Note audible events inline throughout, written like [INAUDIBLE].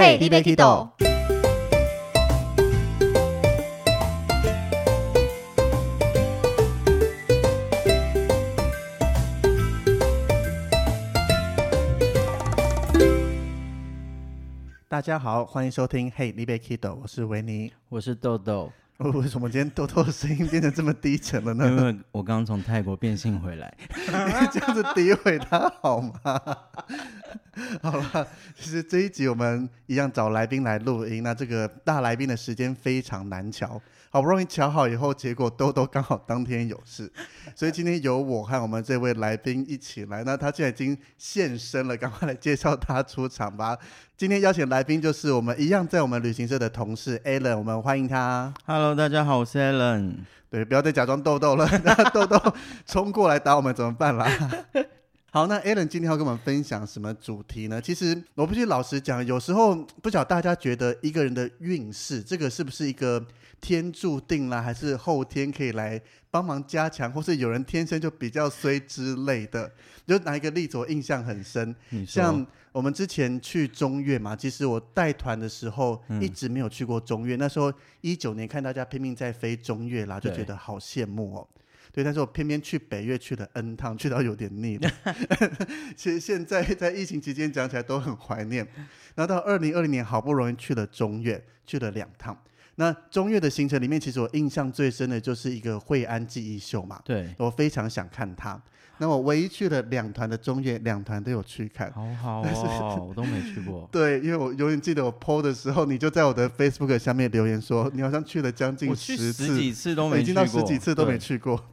嘿你要去倒？大家好，欢迎收听《嘿，你别 Kido》，我是维尼。我是豆豆，为什么今天豆豆的声音变得这么低沉了呢因呢？为我刚从泰国变性回来。你 [LAUGHS] 这样子诋毁他好吗？[LAUGHS] 好了，其实这一集我们一样找来宾来录音，那这个大来宾的时间非常难瞧，好不容易瞧好以后，结果豆豆刚好当天有事，所以今天由我和我们这位来宾一起来。那他现在已经现身了，赶快来介绍他出场吧。今天邀请来宾就是我们一样在我们旅行社的同事 Alan，我们欢迎他。Hello，大家好，我是 Alan。对，不要再假装豆豆了，那 [LAUGHS] 豆豆冲过来打我们怎么办啦？好，那 Alan 今天要跟我们分享什么主题呢？其实我必须老实讲，有时候不晓得大家觉得一个人的运势，这个是不是一个天注定啦，还是后天可以来帮忙加强，或是有人天生就比较衰之类的？就拿一个例子，我印象很深，像我们之前去中越嘛，其实我带团的时候、嗯一直没有去过中越。那时候一九年看大家拼命在飞中越啦，就对觉得好羡慕哦。对，但是我偏偏去北岳去了 N 趟，去到有点腻了。[LAUGHS] 其实现在在疫情期间讲起来都很怀念。然后到二零二零年好不容易去了中越，去了两趟。那中越的行程里面，其实我印象最深的就是一个惠安记忆秀嘛，对，我非常想看它。那我唯一去了两团的中越，两团都有去看。好好哦，我都没去过。[LAUGHS] 对，因为我永远记得我 PO 的时候，你就在我的 Facebook 下面留言说，你好像去了将近十次，十几次都没已经到去过，十几次都没。去过。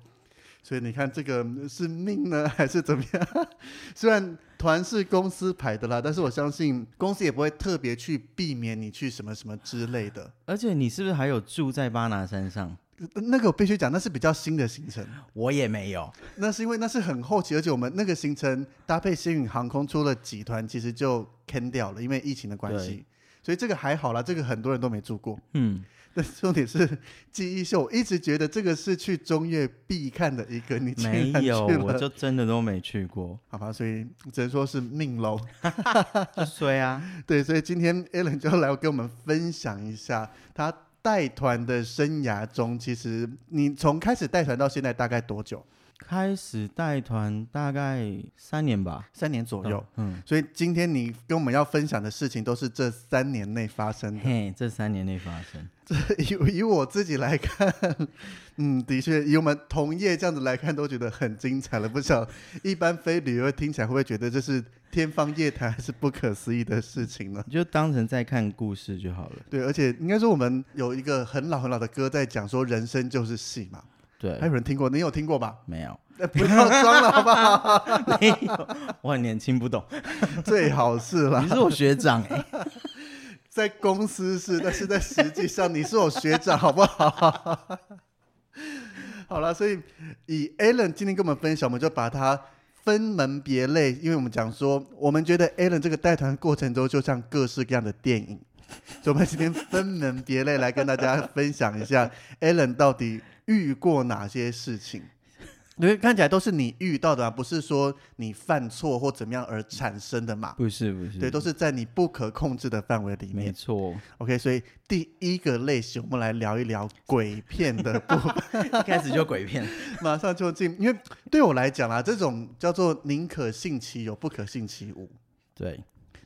所以你看，这个是命呢，还是怎么样？虽然团是公司排的啦，但是我相信公司也不会特别去避免你去什么什么之类的。而且你是不是还有住在巴拿山上？那个我必须讲，那是比较新的行程，我也没有。那是因为那是很后期，而且我们那个行程搭配星宇航空出了几团，其实就坑掉了，因为疫情的关系对。所以这个还好啦，这个很多人都没住过。嗯，但重点是记忆秀，我一直觉得这个是去中越必看的一个，你竟然没有，我就真的都没去过，好吧，所以只能说是命喽。[LAUGHS] 就衰啊。对，所以今天 Alan 就来跟我们分享一下他带团的生涯中，其实你从开始带团到现在大概多久？开始带团大概三年吧，三年左右。嗯，所以今天你跟我们要分享的事情，都是这三年内发生的。嘿，这三年内发生。[LAUGHS] 这以以我自己来看，[LAUGHS] 嗯，的确，以我们同业这样子来看，都觉得很精彩了。不晓一般非旅游听起来会不会觉得这是天方夜谭，还是不可思议的事情呢？你就当成在看故事就好了。对，而且应该说我们有一个很老很老的歌在讲说人生就是戏嘛，对还，有人听过？你有听过吧？没有，呃不要装了好不好？[LAUGHS] 没有，我很年轻，不懂。最好是啦你，是我学长哎、在公司是，但是在实际上你是我学长，好不好？[LAUGHS] 好了，所以以 Alan 今天跟我们分享，我们就把它分门别类，因为我们讲说，我们觉得 Alan 这个带团过程中就像各式各样的电影，所以我们今天分门别类来跟大家分享一下 Alan 到底遇过哪些事情。[LAUGHS] 因为看起来都是你遇到的、啊，不是说你犯错或怎么样而产生的嘛。不是不是，对，都是在你不可控制的范围里面。没错。OK，所以第一个类型，我们来聊一聊鬼片的部分。[LAUGHS] 一开始就鬼片，[LAUGHS] 马上就进，因为对我来讲啊，这种叫做宁可信其有，不可信其无。对，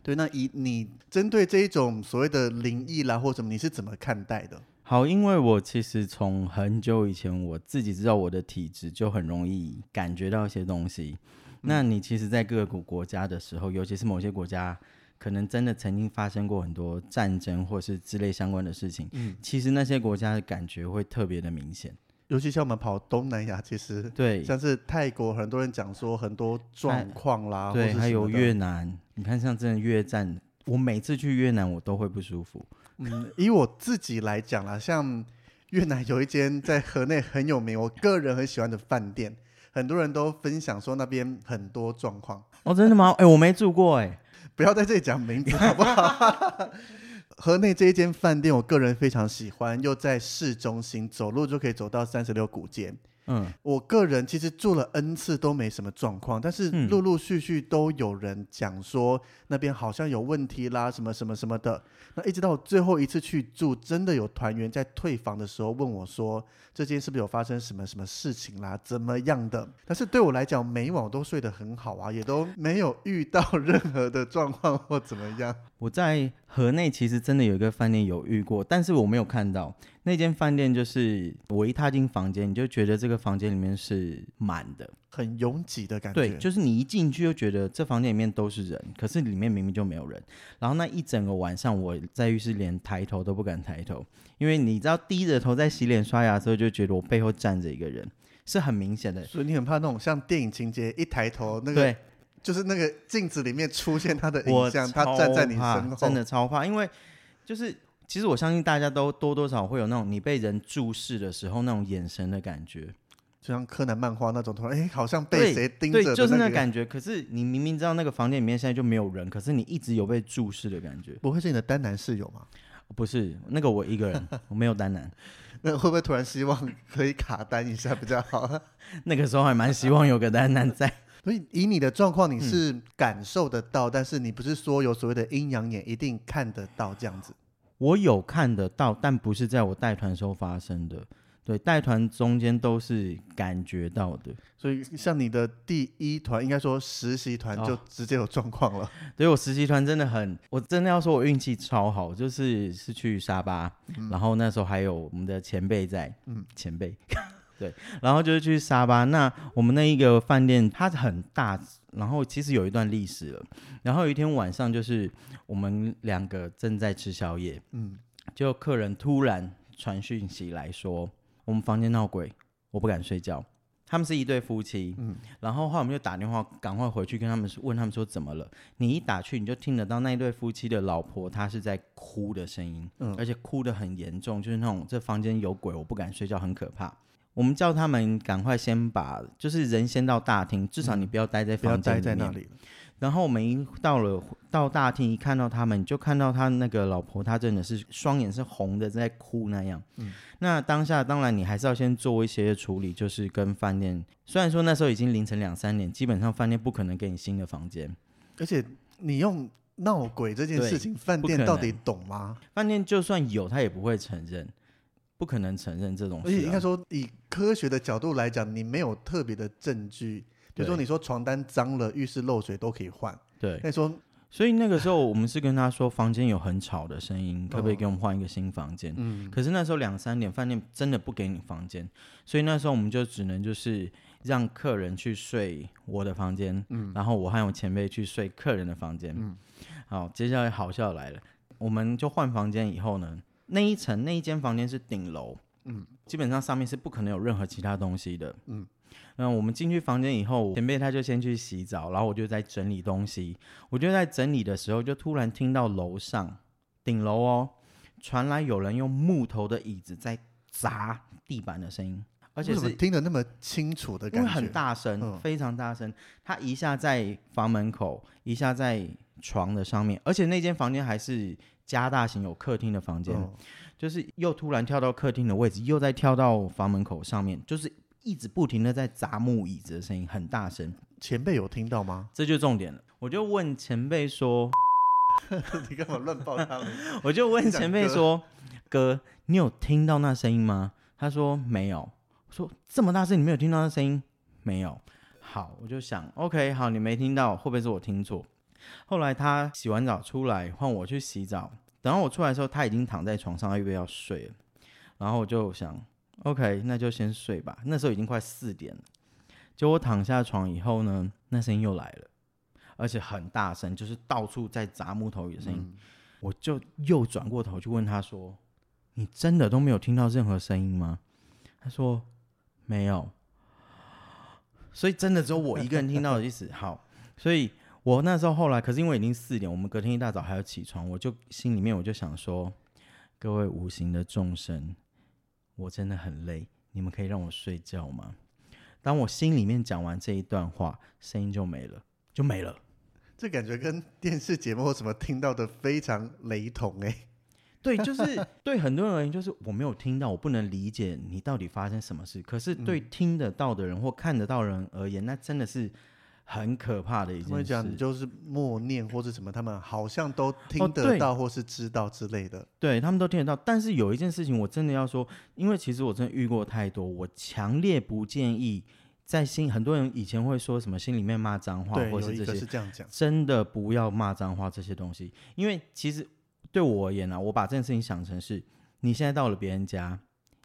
对，那以你针对这一种所谓的灵异啦或什么，你是怎么看待的？好，因为我其实从很久以前我自己知道我的体质就很容易感觉到一些东西。那你其实，在各个国国家的时候，尤其是某些国家，可能真的曾经发生过很多战争或是之类相关的事情。嗯，其实那些国家的感觉会特别的明显。尤其像我们跑东南亚，其实对，[LAUGHS] 像是泰国，很多人讲说很多状况啦，对，还有越南，你看像真的越战，我每次去越南我都会不舒服。嗯，以我自己来讲啦，像越南有一间在河内很有名，我个人很喜欢的饭店，很多人都分享说那边很多状况。哦，真的吗？哎、我没住过哎、[LAUGHS] 不要在这里讲名字好不好？[LAUGHS] 河内这一间饭店，我个人非常喜欢，又在市中心，走路就可以走到三十六古街。嗯，我个人其实住了 N 次都没什么状况，但是嗯陆陆续续都有人讲说那边好像有问题啦，什么什么什么的。那一直到我最后一次去住，真的有团员在退房的时候问我说，这间是不是有发生什么什么事情啦，怎么样的？但是对我来讲，每晚都睡得很好啊，也都没有遇到任何的状况或怎么样。我在河内其实真的有一个饭店有遇过，但是我没有看到那间饭店，就是我一踏进房间，你就觉得这个房间里面是满的，很拥挤的感觉，对，就是你一进去就觉得这房间里面都是人，可是里面明明就没有人。然后那一整个晚上我在浴室连抬头都不敢抬头，因为你知道低着头在洗脸刷牙的时候，就觉得我背后站着一个人，是很明显的。所以你很怕那种像电影情节，一抬头那个对，就是那个镜子里面出现他的我影像，他站在你身后，真的超怕，因为就是其实我相信大家都多多少少会有那种你被人注视的时候那种眼神的感觉，就像柯南漫画那种，突然哎，好像被谁盯着对，就是那个。那感觉。可是你明明知道那个房间里面现在就没有人，可是你一直有被注视的感觉。不会是你的单男室友吗？不是那个我一个人，我没有单男。[LAUGHS] 那会不会突然希望可以卡单一下比较好？[LAUGHS] 那个时候还蛮希望有个单男在。所以以你的状况，你嗯是感受得到，但是你不是说有所谓的阴阳眼一定看得到这样子。我有看得到，但不是在我带团时候发生的。对，带团中间都是感觉到的。所以像你的第一团，应该说实习团就哦直接有状况了。对我实习团真的很，我真的要说我运气超好，就是是去沙巴，然后那时候还有我们的前辈在，嗯前辈，对，然后就是去沙巴。那我们那一个饭店它很大，然后其实有一段历史了。然后有一天晚上，就是我们两个正在吃宵夜，嗯，就客人突然传讯息来说，我们房间闹鬼，我不敢睡觉。他们是一对夫妻，嗯然后后来我们就打电话，赶快回去跟他们说问他们说怎么了。你一打去，你就听得到那一对夫妻的老婆她是在哭的声音，嗯而且哭得很严重，就是那种这房间有鬼，我不敢睡觉，很可怕。我们叫他们赶快先把，就是人先到大厅，至少你不要待在房间里面。待在那里。然后我们一到了到大厅，一看到他们，就看到他那个老婆，她真的是双眼是红的，在哭那样。嗯那当下当然你还是要先做一些处理，就是跟饭店，虽然说那时候已经凌晨两三点，基本上饭店不可能给你新的房间，而且你用闹鬼这件事情，饭店到底懂吗？饭店就算有，他也不会承认，不可能承认这种事、啊。而且应该说，以科学的角度来讲，你没有特别的证据，比如说你说床单脏了、浴室漏水都可以换。对，那你说，所以那个时候我们是跟他说，房间有很吵的声音，可不可以给我们换一个新房间？嗯，可是那时候两三点，饭店真的不给你房间，所以那时候我们就只能就是让客人去睡我的房间，嗯然后我和我前辈去睡客人的房间。嗯好，接下来好笑来了，我们就换房间以后呢，那一层那一间房间是顶楼，嗯，基本上上面是不可能有任何其他东西的，嗯。那我们进去房间以后，前辈他就先去洗澡，然后我就在整理东西。我就在整理的时候，就突然听到楼上顶楼哦，传来有人用木头的椅子在砸地板的声音，而且是听得那么清楚的感觉？因为很大声，嗯非常大声。他一下在房门口，一下在床的上面，而且那间房间还是加大型有客厅的房间，嗯就是又突然跳到客厅的位置，又再跳到房门口上面，就是一直不停的在砸木椅子的声音，很大声。前辈有听到吗？这就重点了，我就问前辈说，[LAUGHS] 你干嘛乱报他们？[LAUGHS] 我就问前辈说，哥，你有听到那声音吗？他说没有。我说这么大声，你没有听到那声音？没有。好，我就想，OK，好，你没听到，会不会是我听错？后来他洗完澡出来，换我去洗澡。等到我出来的时候，他已经躺在床上，预备要睡了。然后我就想，OK，那就先睡吧。那时候已经快四点了。就我躺下床以后呢，那声音又来了，而且很大声，就是到处在砸木头椅的声音。嗯我就又转过头去问他说：“你真的都没有听到任何声音吗？”他说：“没有。”所以真的只有我一个人听到的意思。好，所以我那时候后来，可是因为已经四点，我们隔天一大早还要起床，我就心里面我就想说：“各位无形的众生，我真的很累，你们可以让我睡觉吗？”当我心里面讲完这一段话，声音就没了，就没了。这感觉跟电视节目或什么听到的非常雷同哎、对，就是 [LAUGHS] 对很多人而言，就是我没有听到，我不能理解你到底发生什么事。可是对听得到的人或看得到人而言，那真的是很可怕的一件他们讲。就是默念或者什么，他们好像都听得到或是知道之类的。对他们都听得到，但是有一件事情我真的要说，因为其实我真的遇过太多，我强烈不建议在心。很多人以前会说什么心里面骂脏话，或是这些是这样讲。真的不要骂脏话这些东西，因为其实对我而言啊，我把这件事情想成是，你现在到了别人家，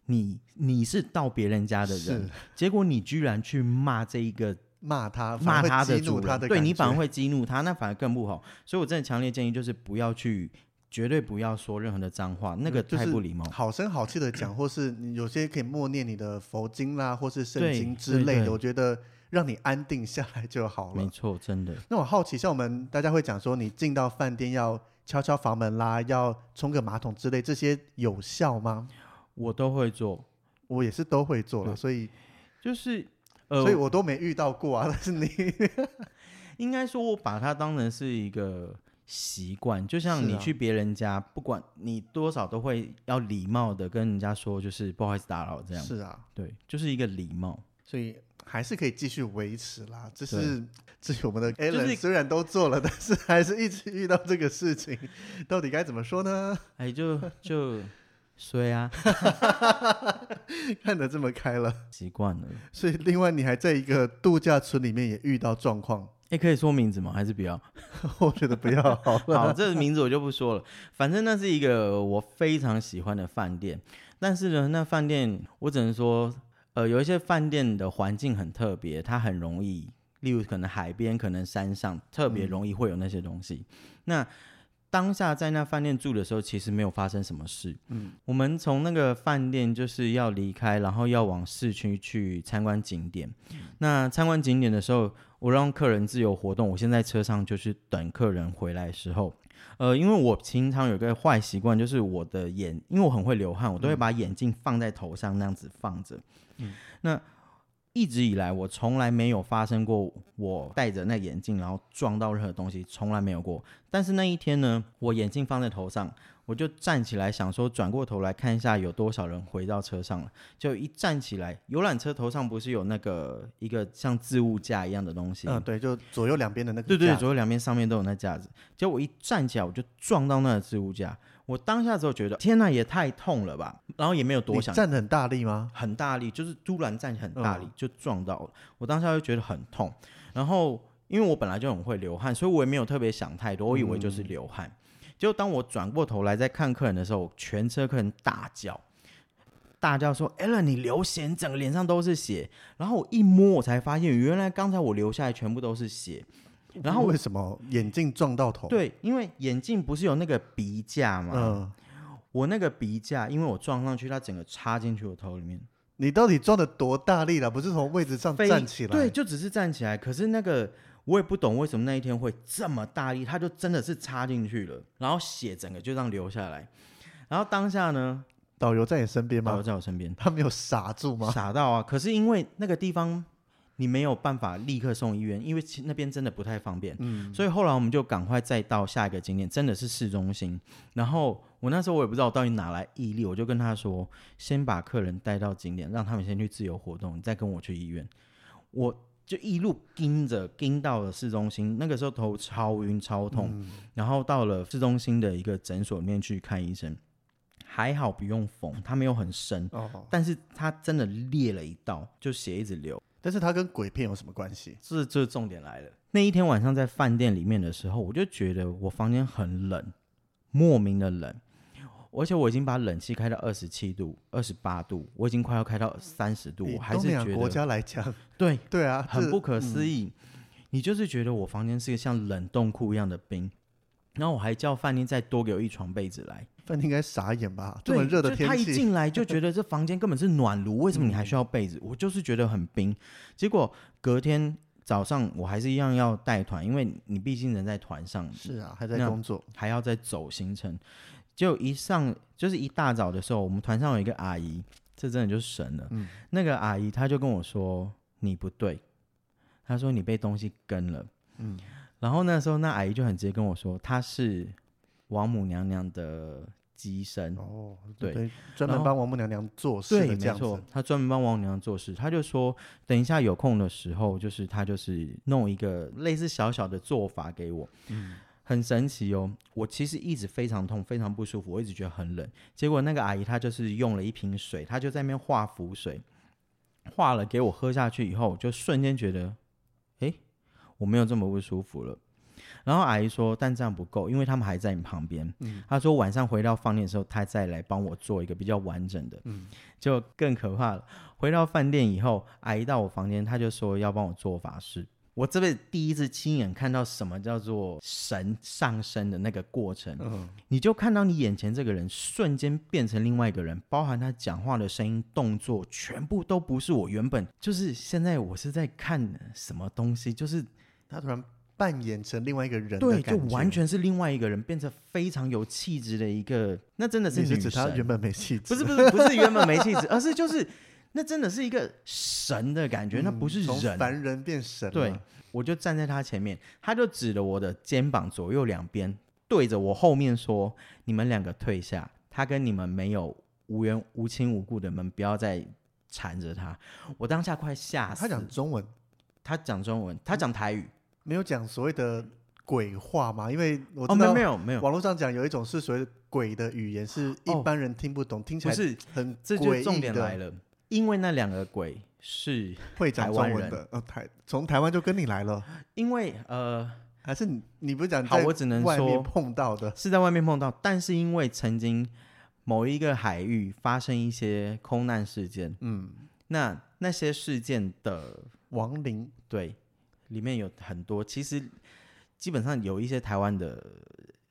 你你是到别人家的人，结果你居然去骂这一个骂他，骂他的对你反而会激怒他，那反而更不好。所以我真的强烈建议，就是不要去，绝对不要说任何的脏话，那个太不礼貌。好声好气的讲，或是你有些可以默念你的佛经啦，或是圣经之类的，我觉得让你安定下来就好了。没错，真的。那我好奇，像我们大家会讲说，你进到饭店要敲敲房门啦，要冲个马桶之类，这些有效吗？我都会做，我也是都会做了，所以就是呃，所以我都没遇到过啊。但是你 [LAUGHS] 应该说，我把它当成是一个习惯，就像你去别人家，不管你多少都会要礼貌的跟人家说，就是不好意思打扰这样。是啊，对，就是一个礼貌。所以还是可以继续维持啦。这是至于我们的 [LAUGHS] 虽然都做了，但是还是一直遇到这个事情，到底该怎么说呢？哎，就就衰啊，[LAUGHS] 看得这么开了，习惯了。所以另外你还在一个度假村里面也遇到状况，哎，可以说名字吗？还是不要？[LAUGHS] 我觉得不要好了。好，这个名字我就不说了。反正那是一个我非常喜欢的饭店，但是呢，那饭店我只能说，呃，有一些饭店的环境很特别，它很容易，例如可能海边、可能山上，特别容易会有那些东西。那当下在那饭店住的时候，其实没有发生什么事。嗯，我们从那个饭店就是要离开，然后要往市区去参观景点。那参观景点的时候，我让客人自由活动，我先在车上就是等客人回来的时候。呃，因为我平常有个坏习惯，就是我的眼，因为我很会流汗，我都会把眼镜放在头上那样子放着。嗯那一直以来，我从来没有发生过我戴着那眼镜然后撞到任何东西，从来没有过。但是那一天呢，我眼镜放在头上，我就站起来想说转过头来看一下有多少人回到车上了。就一站起来，游览车头上不是有那个一个像置物架一样的东西？嗯，对，就左右两边的那个对对，左右两边上面都有那架子。结果我一站起来，我就撞到那个置物架。我当下之后觉得，天呐，也太痛了吧！然后也没有多想，站得很大力吗？很大力，就是突然站起很大力，嗯就撞到了。我当下就觉得很痛。然后因为我本来就很会流汗，所以我也没有特别想太多，我以为就是流汗。结果当我转过头来在看客人的时候，全车客人大叫。大叫说：“Alan，你流血，你整个脸上都是血。”然后我一摸，我才发现原来刚才我流下来全部都是血。然后我为什么眼镜撞到头？，对，因为眼镜不是有那个鼻架吗？嗯，我那个鼻架，因为我撞上去，它整个插进去我头里面，你到底撞的多大力了？不是从位置上飞站起来？对，，就只是站起来。可是那个我也不懂为什么那一天会这么大力，它就真的是插进去了，然后血整个就这样流下来。然后当下呢，导游在你身边吗导游吗？在我身边，他没有傻住吗？傻到啊！可是因为那个地方你没有办法立刻送医院，因为那边真的不太方便。嗯，所以后来我们就赶快再到下一个景点，真的是市中心。然后我那时候我也不知道我到底哪来毅力，我就跟他说，先把客人带到景点，让他们先去自由活动，你再跟我去医院。我就一路盯着盯到了市中心，那个时候头超晕超痛，嗯然后到了市中心的一个诊所里面去看医生，还好不用缝，它没有很深，哦，但是它真的裂了一道，就血一直流。但是它跟鬼片有什么关系？这这重点来了。那一天晚上在饭店里面的时候，我就觉得我房间很冷，莫名的冷，而且我已经把冷气开到二十七度、二十八度，我已经快要开到三十度，我还是觉得家来讲，对，对啊，很不可思议。议。你就是觉得我房间是一个像冷冻库一样的冰，然后我还叫饭店再多给我一床被子来。饭店应该傻眼吧？这，么热的天气他一，进来就觉得这房间根本是暖炉，为什么你嗯还需要被子？我就是觉得很冰。结果隔天早上我还是一样要带团，因为你毕竟人在团上，是啊，还在工作。还要再走行程。就一上就是一大早的时候，我们团上有一个阿姨，这真的就是神了。嗯那个阿姨她就跟我说：“你不对。”她说：“你被东西跟了。”嗯，然后那时候那阿姨就很直接跟我说：“她是王母娘娘的机身。哦，对，专门帮王母娘娘做事对，的这样没错子。，他专门帮王母娘娘做事。她就说，等一下有空的时候，就是她就是弄一个类似小小的做法给我，嗯，很神奇哦。我其实一直非常痛，非常不舒服，我一直觉得很冷。结果那个阿姨她就是用了一瓶水，她就在那边化符水，化了给我喝下去以后，就瞬间觉得，诶，我没有这么不舒服了。然后阿姨说，但这样不够，因为他们还在你旁边。嗯她说晚上回到饭店的时候，她再来帮我做一个比较完整的。嗯，就更可怕了。回到饭店以后，阿姨到我房间，她就说要帮我做法事。我这辈子第一次亲眼看到什么叫做神上身的那个过程，嗯，你就看到你眼前这个人瞬间变成另外一个人，包含他讲话的声音、动作，全部都不是我原本就是现在我是在看什么东西，就是他突然扮演成另外一个人对，就完全是另外一个人，变成非常有气质的一个，那真的是女神指他原本没气质，不是不是不是原本没气质，而是就是那真的是一个神的感觉，那不是人。凡人变神。对，我就站在他前面，他就指着我的肩膀左右两边，对着我后面说：“你们两个退下，他跟你们没有无缘无亲无故的，你们不要再缠着他。”我当下快吓死。他讲中文，他讲中文，他讲台语。没有讲所谓的鬼话嘛？因为我哦，没有知道没有没有，网络上讲有一种是所谓的鬼的语言，是一哦。般人听不懂，听起来不是，很这就诡异重点的来了，因为那两个鬼是会讲中文的，呃，台从台湾就跟你来了，因为呃还是你你不是讲好，在我只能外面说碰到的？是在外面碰到，但是因为曾经某一个海域发生一些空难事件，嗯，那那些事件的亡灵对里面有很多，其实基本上有一些台湾的，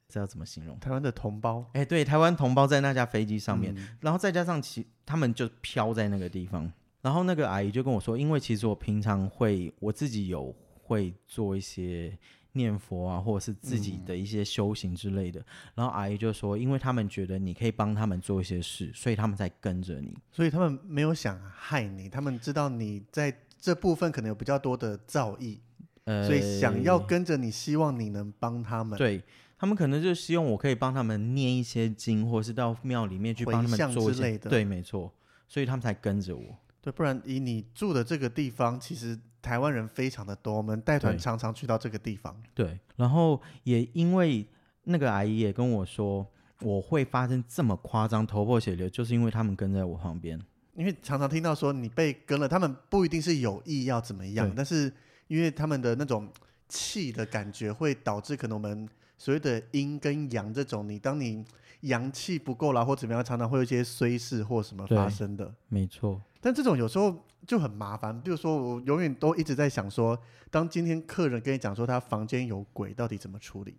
这要怎么形容？台湾的同胞哎，对，台湾同胞在那架飞机上面，嗯然后再加上其他们就飘在那个地方，然后那个阿姨就跟我说，因为其实我平常会我自己有会做一些念佛啊，或者是自己的一些修行之类的，然后阿姨就说，因为他们觉得你可以帮他们做一些事，所以他们在跟着你。所以他们没有想害你，他们知道你在这部分可能有比较多的造诣，呃，所以想要跟着你，希望你能帮他们。对。他们可能就希望我可以帮他们念一些经，或者是到庙里面去帮他们做之类的对，没错，所以他们才跟着我。对，不然以你住的这个地方，其实台湾人非常的多，我们带团常常去到这个地方。对，然后也因为那个阿姨也跟我说，我会发生这么夸张头破血流，就是因为他们跟在我旁边。因为常常听到说你被跟了，他们不一定是有意要怎么样，但是因为他们的那种气的感觉，会导致可能我们所谓的阴跟阳这种，你当你阳气不够了或怎么样，常常会有一些衰事或什么发生的。没错，但这种有时候就很麻烦，比如说我永远都一直在想说，当今天客人跟你讲说他房间有鬼，到底怎么处理？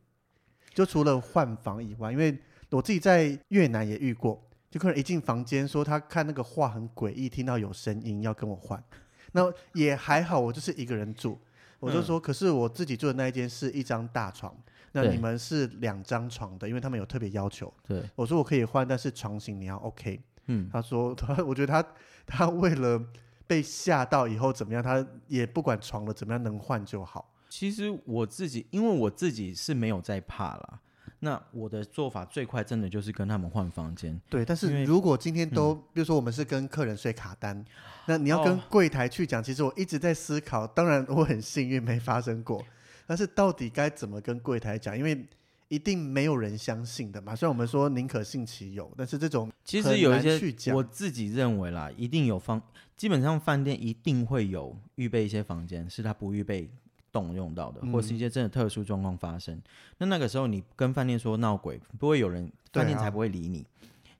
就除了换房以外，因为我自己在越南也遇过，就客人一进房间说他看那个画很诡异，听到有声音要跟我换，那也还好，我就是一个人住，我就说，可是我自己住的那一间是一张大床，那你们是两张床的，因为他们有特别要求，对，我说我可以换，但是床型你要 OK。嗯，他说他，[LAUGHS] 我觉得他他为了被吓到以后怎么样，他也不管床了怎么样能换就好。其实我自己，因为我自己是没有在怕啦。那我的做法最快，真的就是跟他们换房间。对，但是如果今天都，比如说我们是跟客人睡卡单，那你要跟哦柜台去讲，其实我一直在思考，当然我很幸运没发生过，但是到底该怎么跟柜台讲？因为一定没有人相信的嘛。虽然我们说宁可信其有，但是这种其实有一些我自己认为啦，一定有方，基本上饭店一定会有预备一些房间，是他不预备动用到的，或是一嗯些真的特殊状况发生。那那个时候你跟饭店说闹鬼，不会有人，饭店才不会理你。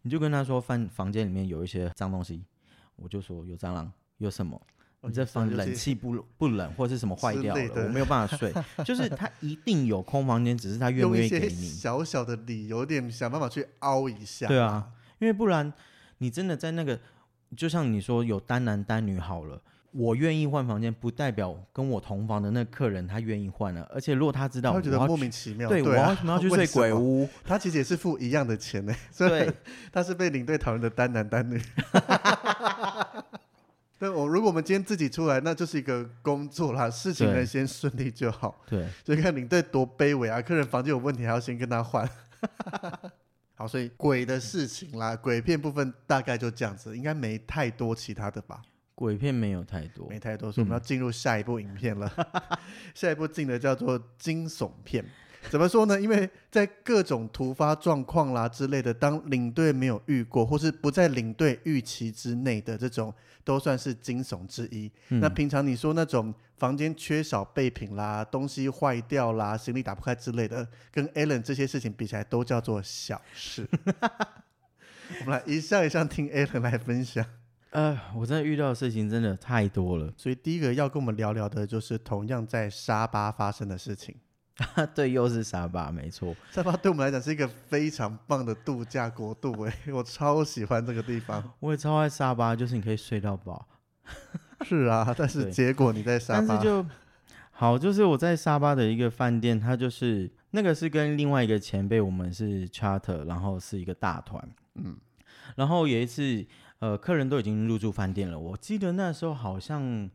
你就跟他说饭房间里面有一些脏东西，我就说有蟑螂，有什么？哦你这房冷气不不冷，或是什么坏掉了，我没有办法睡。[LAUGHS] 就是他一定有空房间，只是他愿不愿意给你。小小的理由，有点想办法去凹一下。对啊，因为不然你真的在那个，就像你说有单男单女好了，我愿意换房间，不代表跟我同房的那客人他愿意换了。而且如果他知道他会觉得莫名其妙。对我啊为什么要去为睡？鬼屋？[LAUGHS] 他其实也是付一样的钱呢，[LAUGHS] 对 [LAUGHS] 他是被领队讨厌的单男单女。对，我如果我们今天自己出来，那就是一个工作啦，事情对能先顺利就好。对，所以看领队多卑微啊，客人房间有问题还要先跟他换。好，所以鬼的事情啦，鬼片部分大概就这样子，应该没太多其他的吧？鬼片没有太多，没太多，所以我们要进入下一部影片了。[LAUGHS] 下一部进的叫做惊悚片。怎么说呢？因为在各种突发状况啦之类的，当领队没有遇过，或是不在领队预期之内的这种，都算是惊悚之一。那平常你说那种房间缺少备品啦、东西坏掉啦、行李打不开之类的，跟 Alan 这些事情比起来，都叫做小事。[LAUGHS] 我们来一项一项听 Alan 来分享。呃，我真的遇到的事情真的太多了，所以第一个要跟我们聊聊的就是同样在沙巴发生的事情。[LAUGHS] 对，又是沙巴，没错。沙巴对我们来讲是一个非常棒的度假国度，哎，[LAUGHS] 我超喜欢这个地方。我也超爱沙巴，就是你可以睡到饱。[LAUGHS] 是啊，但是结果你在沙巴，但是就好，就是我在沙巴的一个饭店，它就是那个是跟另外一个前辈，我们是 charter，然后是一个大团，嗯，然后有一次，呃，客人都已经入住饭店了，我记得那时候好像。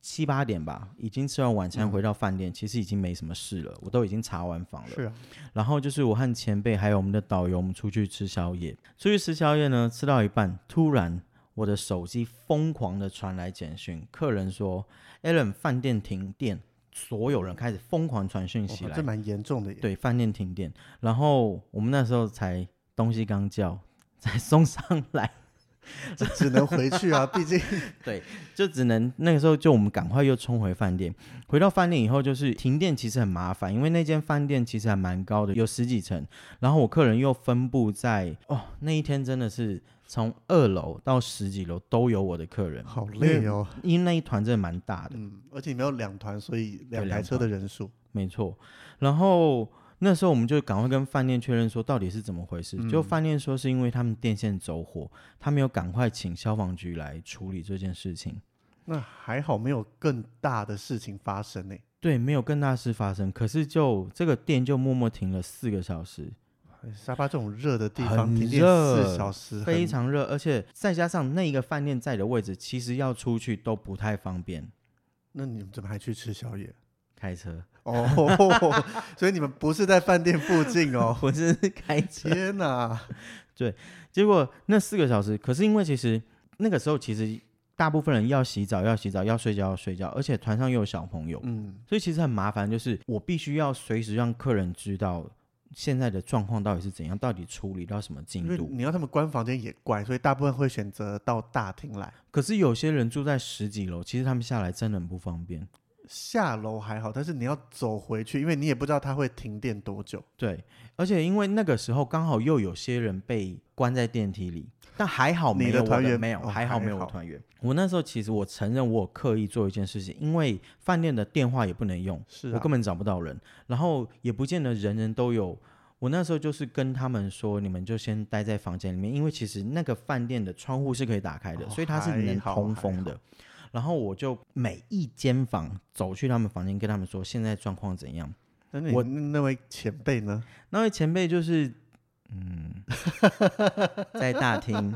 七八点吧，已经吃完晚餐回到饭店，其实已经没什么事了，我都已经查完房了。是啊，然后就是我和前辈还有我们的导游，我们出去吃宵夜。出去吃宵夜呢，吃到一半，突然我的手机疯狂的传来简讯，客人说：“Allen，饭店停电。”所有人开始疯狂传讯息来，这蛮严重的。对，饭店停电，然后我们那时候才东西刚叫，才送上来。这 [LAUGHS] 只能回去啊，毕竟 [LAUGHS] 对，就只能那个时候就我们赶快又冲回饭店。回到饭店以后，就是停电其实很麻烦，因为那间饭店其实还蛮高的，有十几层。然后我客人又分布在哦，那一天真的是从二楼到十几楼都有我的客人，好累哦。因为那一团真的蛮大的，嗯，而且没有两团，所以两台车的人数没错。然后。那时候我们就赶快跟饭店确认说到底是怎么回事，就饭店说是因为他们电线走火，他们有赶快请消防局来处理这件事情。那还好没有更大的事情发生呢。对，没有更大事发生，可是就这个店就默默停了四个小时。沙发这种热的地方停电四小时，非常热，而且再加上那一个饭店在的位置，其实要出去都不太方便。那你们怎么还去吃宵夜？开车。哦，所以你们不是在饭店附近哦，[LAUGHS] 我是开车。天哪，对，结果那四个小时，可是因为其实那个时候其实大部分人要洗澡要洗澡，要睡觉要睡觉，而且团上又有小朋友，嗯，所以其实很麻烦，就是我必须要随时让客人知道现在的状况到底是怎样，到底处理到什么进度。你要他们关房间也怪，所以大部分会选择到大厅来。可是有些人住在十几楼，其实他们下来真的很不方便。下楼还好，但是你要走回去，因为你也不知道它会停电多久。对，而且因为那个时候刚好又有些人被关在电梯里，但还好没有团员没有，还好没有团员。我那时候其实我承认我刻意做一件事情，因为饭店的电话也不能用，是我根本找不到人，然后也不见得人人都有。我那时候就是跟他们说，你们就先待在房间里面，因为其实那个饭店的窗户是可以打开的，所以它是能通风的。然后我就每一间房走去他们房间，跟他们说现在状况怎样。我那位前辈呢？那位前辈就是，嗯，在大厅，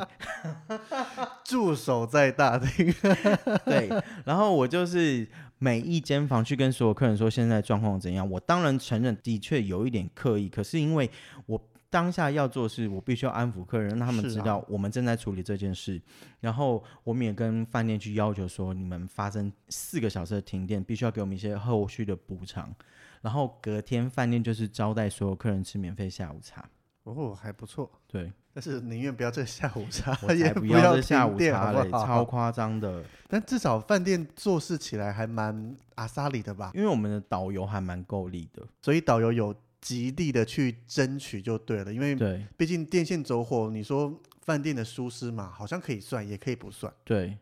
[LAUGHS] 驻守在大厅。[LAUGHS] 对，然后我就是每一间房去跟所有客人说现在状况怎样。我当然承认的确有一点刻意，可是因为我。当下要做的是，我必须要安抚客人，让他们知道我们正在处理这件事。然后我们也跟饭店去要求说，你们发生四个小时的停电，必须要给我们一些后续的补偿。然后隔天饭店就是招待所有客人吃免费下午茶。哦，还不错。对，但是宁愿不要这下午茶，也不要这下午茶嘞，超夸张的。但至少饭店做事起来还蛮阿萨里的吧？因为我们的导游还蛮够力的，所以导游有。极力的去争取就对了，因为毕竟电线走火，你说饭店的疏失嘛，好像可以算，也可以不算。对，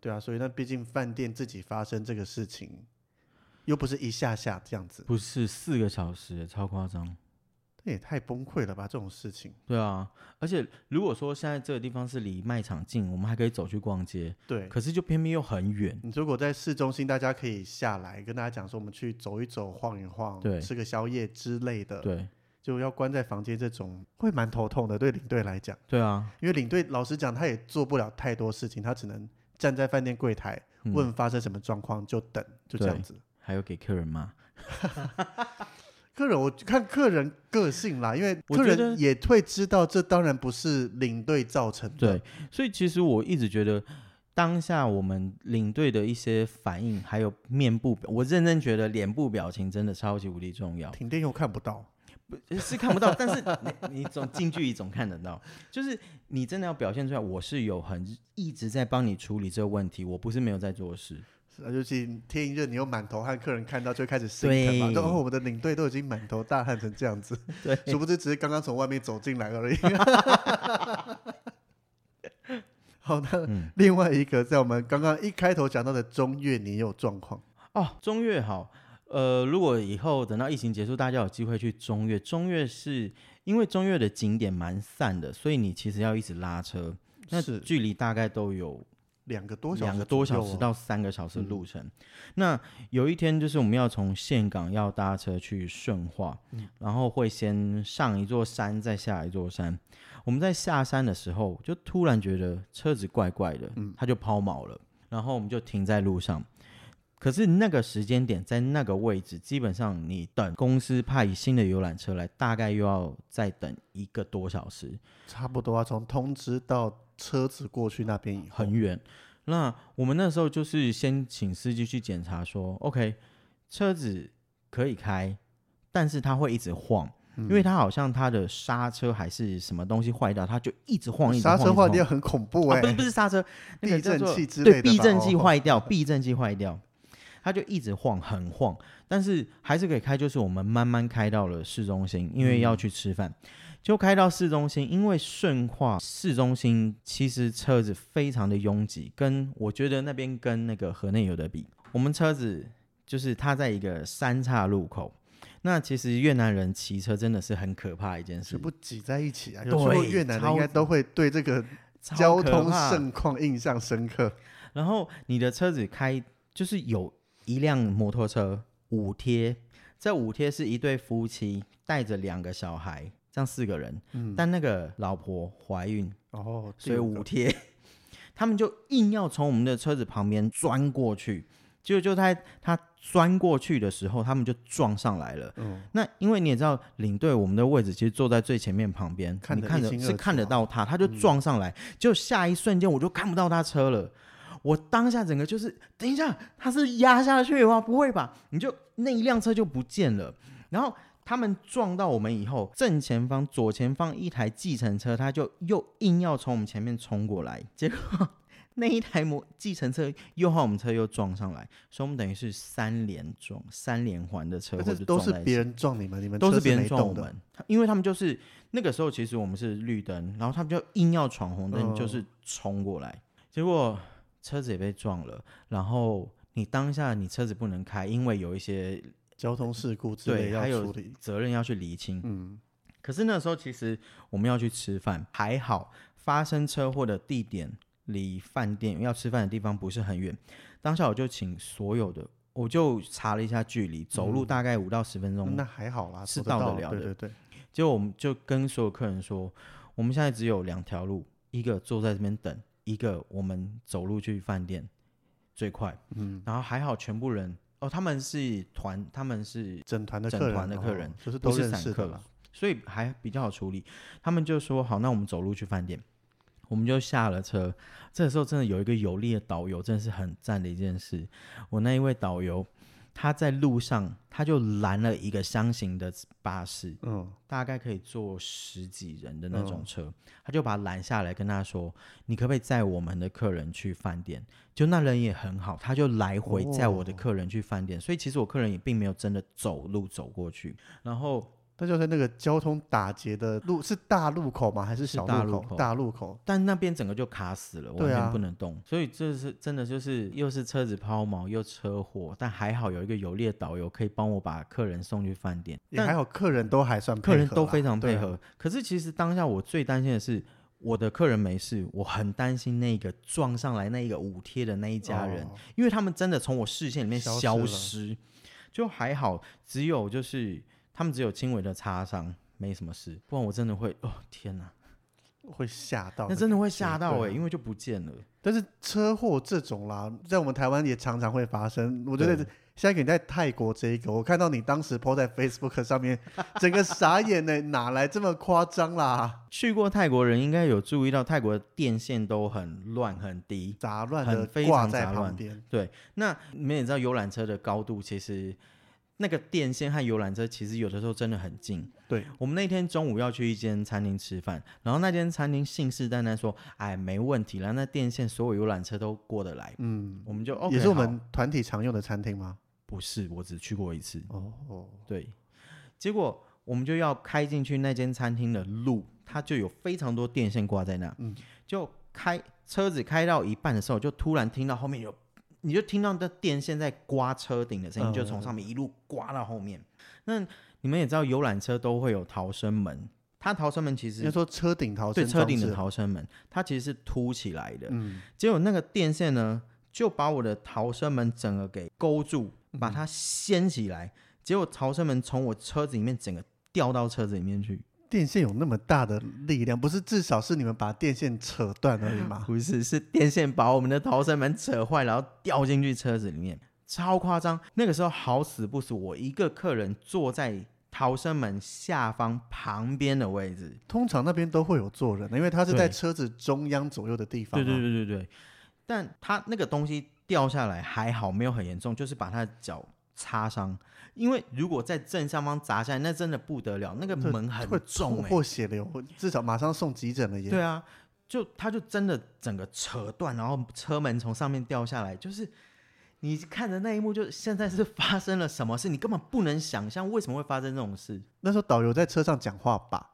对啊，所以那毕竟饭店自己发生这个事情，又不是一下下这样子，不是四个小时，超夸张。那也太崩溃了吧！这种事情。对啊，而且如果说现在这个地方是离卖场近，我们还可以走去逛街。对。可是就偏偏又很远。你如果在市中心，大家可以下来跟大家讲说，我们去走一走、晃一晃，对，吃个宵夜之类的。对。就要关在房间，这种会蛮头痛的，对领队来讲。对啊。因为领队老实讲，他也做不了太多事情，他只能站在饭店柜台问发生什么状况就等，就这样子。还有给客人吗？[LAUGHS] 客人我看客人个性啦，因为客人也会知道这当然不是领队造成的。对，所以其实我一直觉得，当下我们领队的一些反应，还有面部表，我认真觉得脸部表情真的超级无敌重要。停电又看不到，[LAUGHS] 是看不到，但是你你总近距离总看得到，[LAUGHS] 就是你真的要表现出来，我是有很一直在帮你处理这个问题，我不是没有在做事。是啊尤其天一热，你又满头汗，客人看到就会开始心疼嘛。对就哦，我们的领队都已经满头大汗成这样子，[LAUGHS] 对，殊不知只是刚刚从外面走进来而已。好，那嗯另外一个，在我们刚刚一开头讲到的中越，你也有状况，哦，中越好，呃，如果以后等到疫情结束，大家有机会去中越，中越是因为中越的景点蛮散的，所以你其实要一直拉车，那是距离大概都有两个多小时，两个多小时。到三个小时路程。那有一天就是我们要从岘港要搭车去顺化，然后会先上一座山，再下一座山。我们在下山的时候，就突然觉得车子怪怪的，它就抛锚了，然后我们就停在路上。可是那个时间点，在那个位置，基本上你等公司派新的游览车来，大概又要再等一个多小时。差不多啊，从通知到车子过去那边以后，很远。那我们那时候就是先请司机去检查说，OK，车子可以开，但是它会一直晃，嗯因为它好像它的刹车还是什么东西坏掉，它就一直晃，一直刹晃。刹车坏掉很恐怖啊，不是不是刹车，那个避震器之类的对，避震器哦坏掉，避震器坏掉。它就一直晃，很晃，但是还是可以开。就是我们慢慢开到了市中心，因为要去吃饭，就开到市中心。因为顺化市中心其实车子非常的拥挤，跟我觉得那边跟那个河内有的比。我们车子就是它在一个三岔路口，那其实越南人骑车真的是很可怕一件事是，不挤在一起啊。有时候越南人应该都会对这个交通盛况印象深刻。然后你的车子开就是有一辆摩托车五贴，这五贴是一对夫妻带着两个小孩，这样四个人，嗯，但那个老婆怀孕，哦，所以第五个五贴，他们就硬要从我们的车子旁边钻过去，结果就在他钻过去的时候，他们就撞上来了。嗯，那因为你也知道，领队我们的位置其实坐在最前面旁边，看得你看着是看得啊到他，他就撞上来，就下一瞬间我就看不到他车了。我当下整个就是，等一下，他是压下去吗？不会吧？你就那一辆车就不见了。然后他们撞到我们以后，正前方、左前方一台计程车，他就又硬要从我们前面冲过来，结果那一台摩计程车又和我们车又撞上来，[LAUGHS] 所以我们等于是三连撞、三连环的车是都是别人撞你们，你们都是别人。撞我们，因为他们就是那个时候，其实我们是绿灯，然后他们就硬要闯红灯，哦就是冲过来，结果车子也被撞了，然后你当下你车子不能开，因为有一些交通事故之类对还有要处理。责任要去厘清。嗯，可是那时候其实我们要去吃饭，还好发生车祸的地点离饭店要吃饭的地方不是很远，当下我就请所有的。我就查了一下距离，走路大概五到十分钟，那还好啦，是到到得了的对对对，结果我们就跟所有客人说，我们现在只有两条路，一个坐在这边等，一个我们走路去饭店最快。嗯，然后还好，全部人哦，他们是团，他们是整团的整客人，哦团的客人就是都是散客了。，所以还比较好处理。他们就说好，那我们走路去饭店。我们就下了车，这个时候真的有一个有力的导游，真的是很赞的一件事。我那一位导游，他在路上他就拦了一个箱型的巴士，嗯，大概可以坐十几人的那种嗯车，他就把他拦下来，跟他说：“你可不可以载我们的客人去饭店？”就那人也很好，他就来回载我的哦客人去饭店，所以其实我客人也并没有真的走路走过去。然后，那就在那个交通打结的路是大路口吗？还是是小路口？大路口大路口。但那边整个就卡死了，完对啊全不能动。所以这是真的就是又是车子抛锚又车祸，但还好有一个有力的导游可以帮我把客人送去饭店。但也还好，客人都还算配合，客人都非常配。合。可是其实当下我最担心的是，我的客人没事，我很担心那个撞上来那一个五贴的那一家人，哦因为他们真的从我视线里面消失消失，就还好，只有就是他们只有轻微的擦伤，没什么事，不然我真的会哦天哪，会吓到，那真的会吓到哎、因为就不见了。但是车祸这种啦，在我们台湾也常常会发生。我觉得对下一个你在泰国这一个，我看到你当时 po 在 Facebook 上面，[LAUGHS] 整个傻眼呢，哪来这么夸张啦？去过泰国人应该有注意到，泰国的电线都很乱很低，杂乱的非挂在常杂乱旁边，对，那你们也知道游览车的高度，其实那个电线和游览车其实有的时候真的很近。对，我们那天中午要去一间餐厅吃饭，然后那间餐厅信誓旦旦说：“哎，没问题啦，那电线所有游览车都过得来。嗯，我们就 OK，也是我们团体常用的餐厅吗？不是，我只去过一次。哦哦，对，结果我们就要开进去那间餐厅的路，它就有非常多电线挂在那。嗯就开车子开到一半的时候，就突然听到后面有，你就听到那电线在刮车顶的声音，嗯就从上面一路刮到后面。那你们也知道，游览车都会有逃生门，它逃生门其实应该说车顶逃生对生车顶的逃生门，它其实是凸起来的。嗯，结果那个电线呢，就把我的逃生门整个给勾住，把嗯它掀起来。结果逃生门从我车子里面整个掉到车子里面去。电线有那么大的力量，不是至少是你们把电线扯断而已吗？[LAUGHS] 不是，是电线把我们的逃生门扯坏，然后掉进去车子里面，超夸张。那个时候好死不死，我一个客人坐在逃生门下方旁边的位置。通常那边都会有坐人的，因为他是在车子中央左右的地方、啊。对对对对对，但他那个东西掉下来还好，没有很严重，就是把他的脚擦伤。因为如果在正上方砸下来，那真的不得了，那个门很重哎、破血流，至少马上送急诊了也。对啊，就他就真的整个扯断，然后车门从上面掉下来，就是你看着那一幕，就现在是发生了什么事，你根本不能想象为什么会发生这种事。那时候导游在车上讲话吧，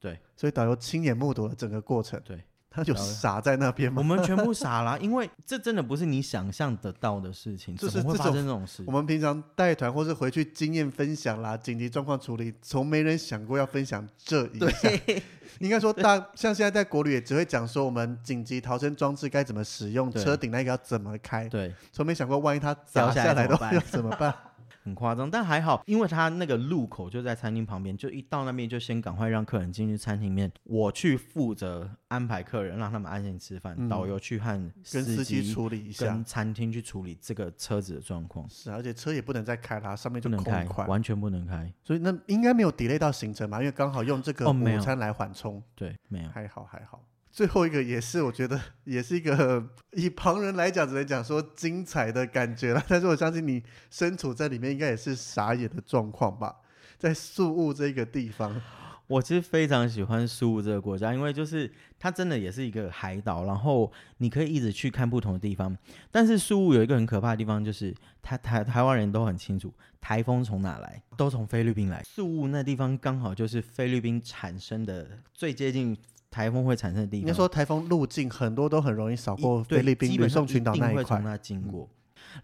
对所以导游亲眼目睹了整个过程。对，他就傻在那边吗我？们全部傻了，[LAUGHS] 因为这真的不是你想象得到的事情，就怎么会发生这种事我？们平常带团或是回去经验分享啦、紧急状况处理，从没人想过要分享这一项。对应该说大像现在在国旅也只会讲说我们紧急逃生装置该怎么使用，车顶那个要怎么开，对，从没想过万一它砸下下来的话要怎么办？很夸张，但还好，因为他那个路口就在餐厅旁边，就一到那边就先赶快让客人进去餐厅里面，我去负责安排客人，让他们安心吃饭，嗯导游去和跟司机机处理一下跟。餐厅去处理这个车子的状况，是啊，而且车也不能再开啦，上面就不能开空完全不能开。所以那应该没有 delay 到行程嘛，因为刚好用这个哦午餐来缓冲，对，没有。还好还好。最后一个也是，我觉得 [LAUGHS] 也是一个 [LAUGHS] 以旁人来讲，只能讲说精彩的感觉了。[LAUGHS] 但是我相信你身处在里面，应该也是傻眼的状况吧？在宿务这个地方，我其实非常喜欢苏武这个国家，因为就是它真的也是一个海岛，然后你可以一直去看不同的地方。但是苏武有一个很可怕的地方，就是台台台湾人都很清楚，台风从哪来，都从菲律宾来。宿务那地方刚好就是菲律宾产生的最接近台风会产生的地方。应该说台风路径很多都很容易扫一过菲律宾基本上吕宋群岛那一块。那经过。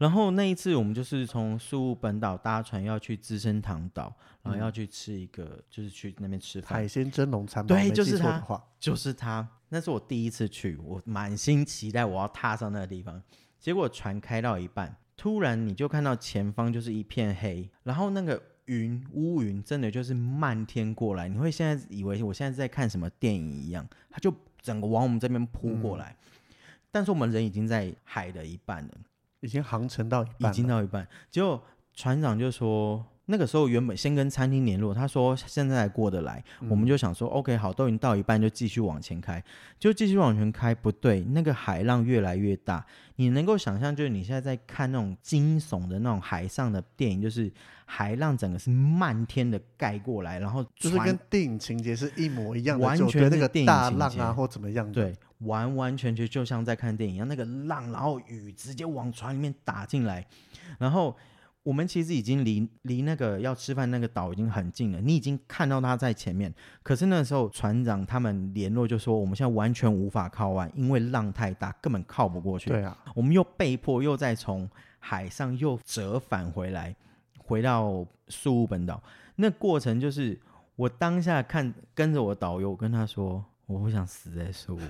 然后那一次我们就是从宿务本岛搭船要去资生堂岛，然后要去吃一个，就是去那边吃饭海。鲜蒸笼餐吧，对就是它记错的话，就是它，那是我第一次去，我满心期待我要踏上那个地方。结果船开到一半，突然你就看到前方就是一片黑，然后那个云乌云真的就是漫天过来，你会现在以为我现在在看什么电影一样，它就整个往我们这边扑过来。但是我们人已经在海的一半了，已经航程到一已半已，经到一半，结果船长就说，那个时候原本先跟餐厅联络，他说现在还过得来，嗯我们就想说 OK 好，都已经到一半就继续往前开，就继续往前开，不对，那个海浪越来越大，你能够想象，就是你现在在看那种惊悚的那种海上的电影，就是海浪整个是漫天的盖过来，然后就是跟电影情节是一模一样的，完就对那个大浪啊或怎么样的，对，完完全全就像在看电影一样，那个浪，然后雨直接往船里面打进来，然后我们其实已经离离那个要吃饭那个岛已经很近了，你已经看到他在前面，可是那时候船长他们联络就说，我们现在完全无法靠岸，因为浪太大，根本靠不过去。对啊，我们又被迫又再从海上又折返回来，回到宿务本岛。那过程就是我当下看跟着我导游，我跟他说，我不想死在宿务。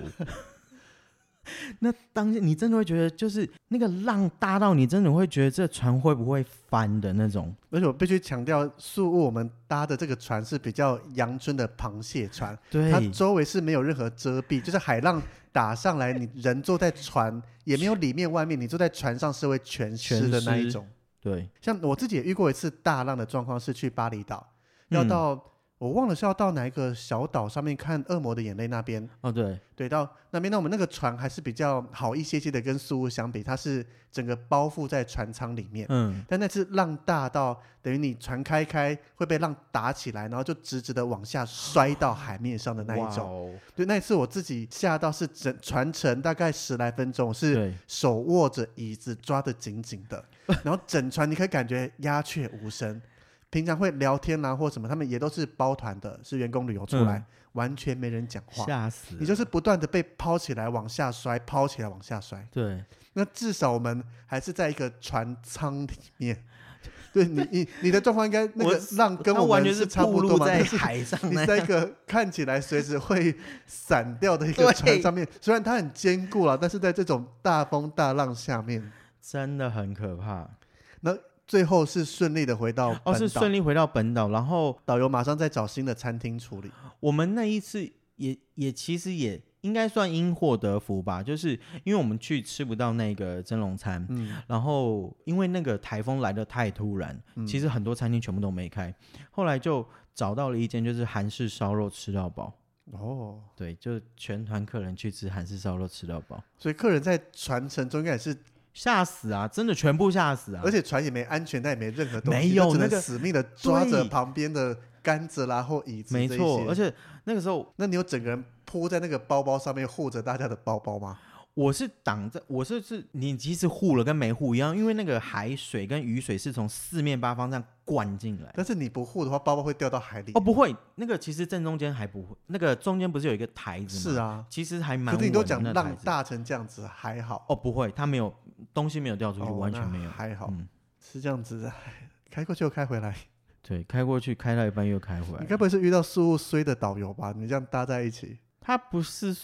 [LAUGHS] 那当下你真的会觉得，就是那个浪大到你真的会觉得这船会不会翻的那种。而且我必须强调，宿务我们搭的这个船是比较阳春的螃蟹船，对。它周围是没有任何遮蔽，就是海浪打上来，你人坐在船也没有里面外面，你坐在船上是会全湿全的那一种。对，像我自己也遇过一次大浪的状况，是去巴厘岛，要嗯到、我忘了是要到哪一个小岛上面看《恶魔的眼泪》那边。哦对，对，到那边，那我们那个船还是比较好一些些的，跟宿务相比，它是整个包覆在船舱里面。嗯，但那次浪大到等于你船开开会被浪打起来，然后就直直的往下摔到海面上的那一种。哦，对，那一次我自己吓到是整船程大概十来分钟，是，手握着椅子抓得紧紧的，然后整船你可以感觉鸦雀无声。平常会聊天啊或什么，他们也都是包团的，是员工旅游出来，嗯完全没人讲话。吓死了，你就是不断的被抛起来往下摔，抛起来往下摔。对，那至少我们还是在一个船舱里面。[LAUGHS] 对你，你你的状况应该那个浪跟它我们是完全是差不多在但是海上你那在一个看起来随时会散掉的一个 [LAUGHS] 对船上面，虽然它很坚固了，但是在这种大风大浪下面，真的很可怕。最后是顺利的回到哦，是顺利回到本岛，然后导游马上再找新的餐厅处理。我们那一次也也其实也应该算因祸得福吧，就是因为我们去吃不到那个蒸笼餐，嗯，然后因为那个台风来的太突然，嗯。其实很多餐厅全部都没开，后来就找到了一间就是韩式烧肉吃到饱。哦，对，就全团客人去吃韩式烧肉吃到饱，所以客人在船程中应该也是，吓死啊！真的全部吓死啊！而且船也没安全带，也没任何东西，没有就只能那个死命的抓着旁边的杆子啦或椅子这些。没错，而且那个时候那你有整个人扑在那个包包上面护着大家的包包吗？我是挡在，我是是你其实护了跟没护一样，因为那个海水跟雨水是从四面八方这样灌进来。但是你不护的话，包包会掉到海里。哦，不会，那个其实正中间还不会，那个中间不是有一个台子吗？是，啊，其实还蛮可是你都讲浪大成这样子还好，哦，不会，它没有东西没有掉出去，哦完全没有。还好，嗯，是这样子的。开过去又开回来，对，开过去开到一半又开回来你。该不会是遇到宿务衰的导游吧？你这样搭在一起，他不是，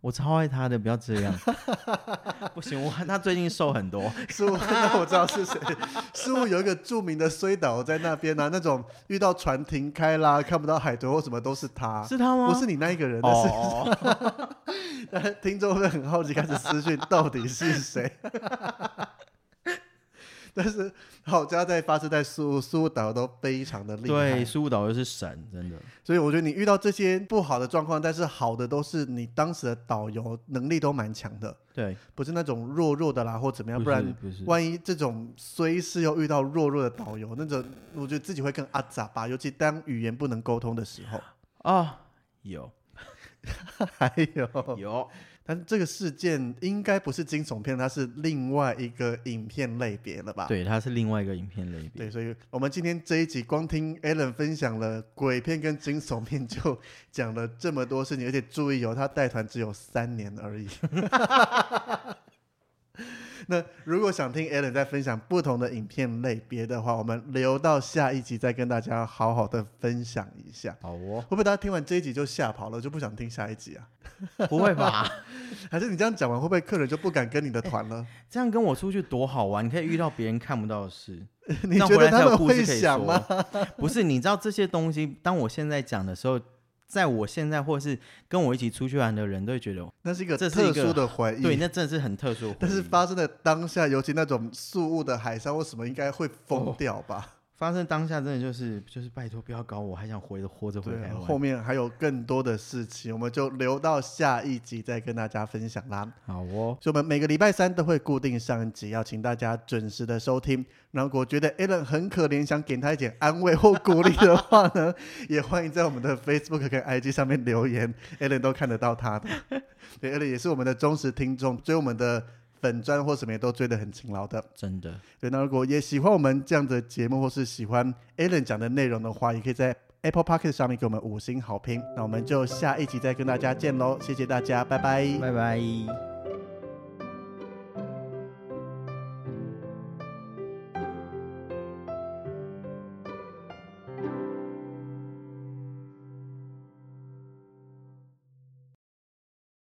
我超爱他的，不要这样。[LAUGHS] 不行，我看他最近瘦很多。师傅那我知道是谁。师傅有一个著名的摔倒在那边啊，那种遇到船停开啦，看不到海豚或什么都是他，是他吗？不是你那一个人，但是哦，[LAUGHS] 但是听众会很好奇，开始私讯到底是谁。但是好家在发生在苏苏导都非常的厉害，对，苏导又是神，真的。所以我觉得你遇到这些不好的状况，但是好的都是你当时的导游能力都蛮强的，对，不是那种弱弱的啦或怎么样，不不然万一这种虽是又遇到弱弱的导游，那种我觉得自己会更阿杂吧，尤其当语言不能沟通的时候。哦，有还有，有，[LAUGHS] 但是这个事件应该不是惊悚片，它是另外一个影片类别了吧？对，它是另外一个影片类别。对，所以我们今天这一集光听 Alan 分享了鬼片跟惊悚片，就讲了这么多事情，而且注意哦，他带团只有三年而已。[LAUGHS] 那如果想听 Alan 再分享不同的影片类别的话，我们留到下一集再跟大家好好的分享一下。好哦，会不会大家听完这一集就吓跑了，就不想听下一集啊？不会吧？[LAUGHS] 还是你这样讲完，会不会客人就不敢跟你的团了？这样跟我出去多好玩，你可以遇到别人看不到的事。[LAUGHS] 你觉得他们会想吗？[LAUGHS] 不是，你知道这些东西，当我现在讲的时候，在我现在或是跟我一起出去玩的人都会觉得，那是一个这是一个特殊的回忆。对，那真的是很特殊的回忆。但是发生的当下，尤其那种宿雾的海上或什么，应该会疯掉吧？发生当下真的就是就是拜托不要搞我，还想活着活着回对啊，台湾。后面还有更多的事情，我们就留到下一集再跟大家分享啦。好哦，所以我们每个礼拜三都会固定上一集，要请大家准时的收听。如果觉得 Alan 很可怜，想给他一点安慰或鼓励的话呢，[LAUGHS] 也欢迎在我们的 Facebook 跟 IG 上面留言，Alan 都看得到他的。对，Alan 也是我们的忠实听众，追我们的粉砖或什么也都追得很勤劳的。真的对，那如果也喜欢我们这样的节目，或是喜欢 Alan 讲的内容的话，也可以在 Apple p o c k e t 上面给我们五星好评。那我们就下一集再跟大家见喽，谢谢大家，拜拜拜拜。